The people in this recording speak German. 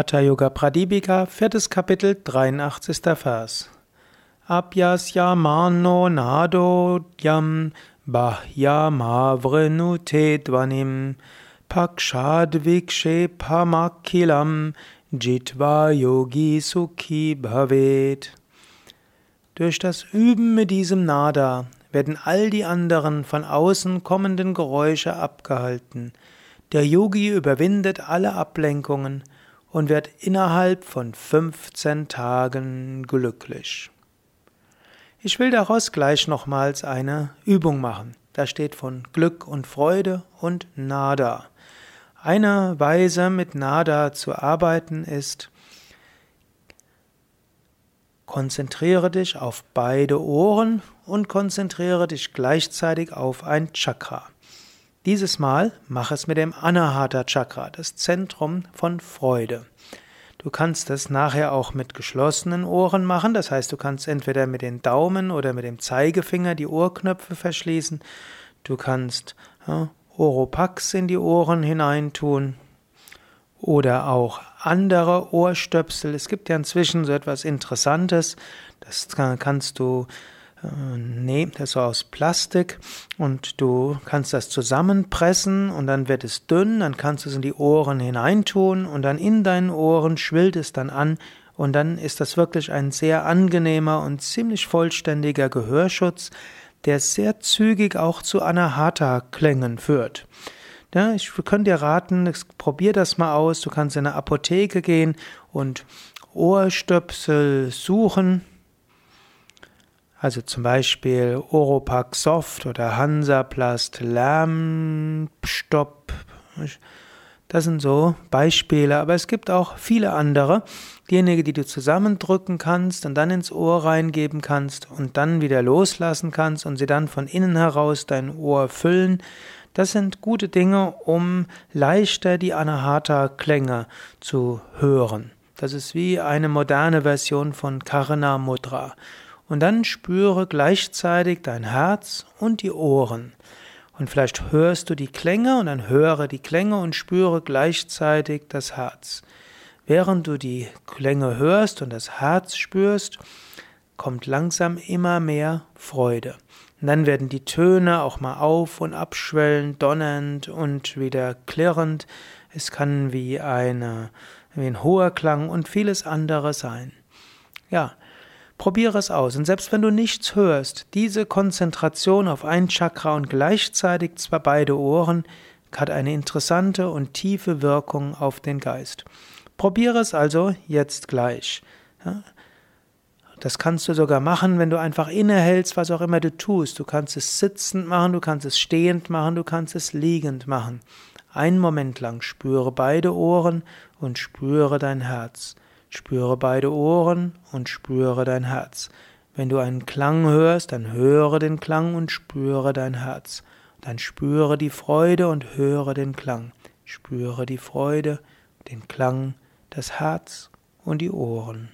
Hatha Yoga Pradipika, viertes Kapitel, 83. Vers. Abhyasya nado yam bahyamavrenute dvanim pakshad vikshepamakilam jitva yogi sukhi bhavet. Durch das Üben mit diesem Nada werden all die anderen von außen kommenden Geräusche abgehalten. Der Yogi überwindet alle Ablenkungen und wird innerhalb von 15 Tagen glücklich. Ich will daraus gleich nochmals eine Übung machen. Da steht von Glück und Freude und Nada. Eine Weise mit Nada zu arbeiten ist, konzentriere dich auf beide Ohren und konzentriere dich gleichzeitig auf ein Chakra. Dieses Mal mach es mit dem Anahata Chakra, das Zentrum von Freude. Du kannst das nachher auch mit geschlossenen Ohren machen, das heißt, du kannst entweder mit den Daumen oder mit dem Zeigefinger die Ohrknöpfe verschließen. Du kannst ja, Oropax in die Ohren hineintun oder auch andere Ohrstöpsel. Es gibt ja inzwischen so etwas Interessantes, das kannst du nee, das ist aus Plastik und du kannst das zusammenpressen und dann wird es dünn, dann kannst du es in die Ohren hineintun und dann in deinen Ohren schwillt es dann an und dann ist das wirklich ein sehr angenehmer und ziemlich vollständiger Gehörschutz, der sehr zügig auch zu Anahata-Klängen führt. Ja, ich könnte dir raten, probier das mal aus. Du kannst in eine Apotheke gehen und Ohrstöpsel suchen also zum Beispiel Oropax Soft oder Hansaplast Lärmstopp. Das sind so Beispiele, aber es gibt auch viele andere. Diejenigen, die du zusammendrücken kannst und dann ins Ohr reingeben kannst und dann wieder loslassen kannst und sie dann von innen heraus dein Ohr füllen. Das sind gute Dinge, um leichter die Anahata-Klänge zu hören. Das ist wie eine moderne Version von Karna Mudra. Und dann spüre gleichzeitig dein Herz und die Ohren. Und vielleicht hörst du die Klänge und dann höre die Klänge und spüre gleichzeitig das Herz. Während du die Klänge hörst und das Herz spürst, kommt langsam immer mehr Freude. Und dann werden die Töne auch mal auf und abschwellen, donnernd und wieder klirrend. Es kann wie, eine, wie ein hoher Klang und vieles andere sein. Ja, Probiere es aus. Und selbst wenn du nichts hörst, diese Konzentration auf ein Chakra und gleichzeitig zwar beide Ohren hat eine interessante und tiefe Wirkung auf den Geist. Probiere es also jetzt gleich. Das kannst du sogar machen, wenn du einfach innehältst, was auch immer du tust. Du kannst es sitzend machen, du kannst es stehend machen, du kannst es liegend machen. Einen Moment lang spüre beide Ohren und spüre dein Herz. Spüre beide Ohren und spüre dein Herz. Wenn du einen Klang hörst, dann höre den Klang und spüre dein Herz. Dann spüre die Freude und höre den Klang. Spüre die Freude, den Klang, das Herz und die Ohren.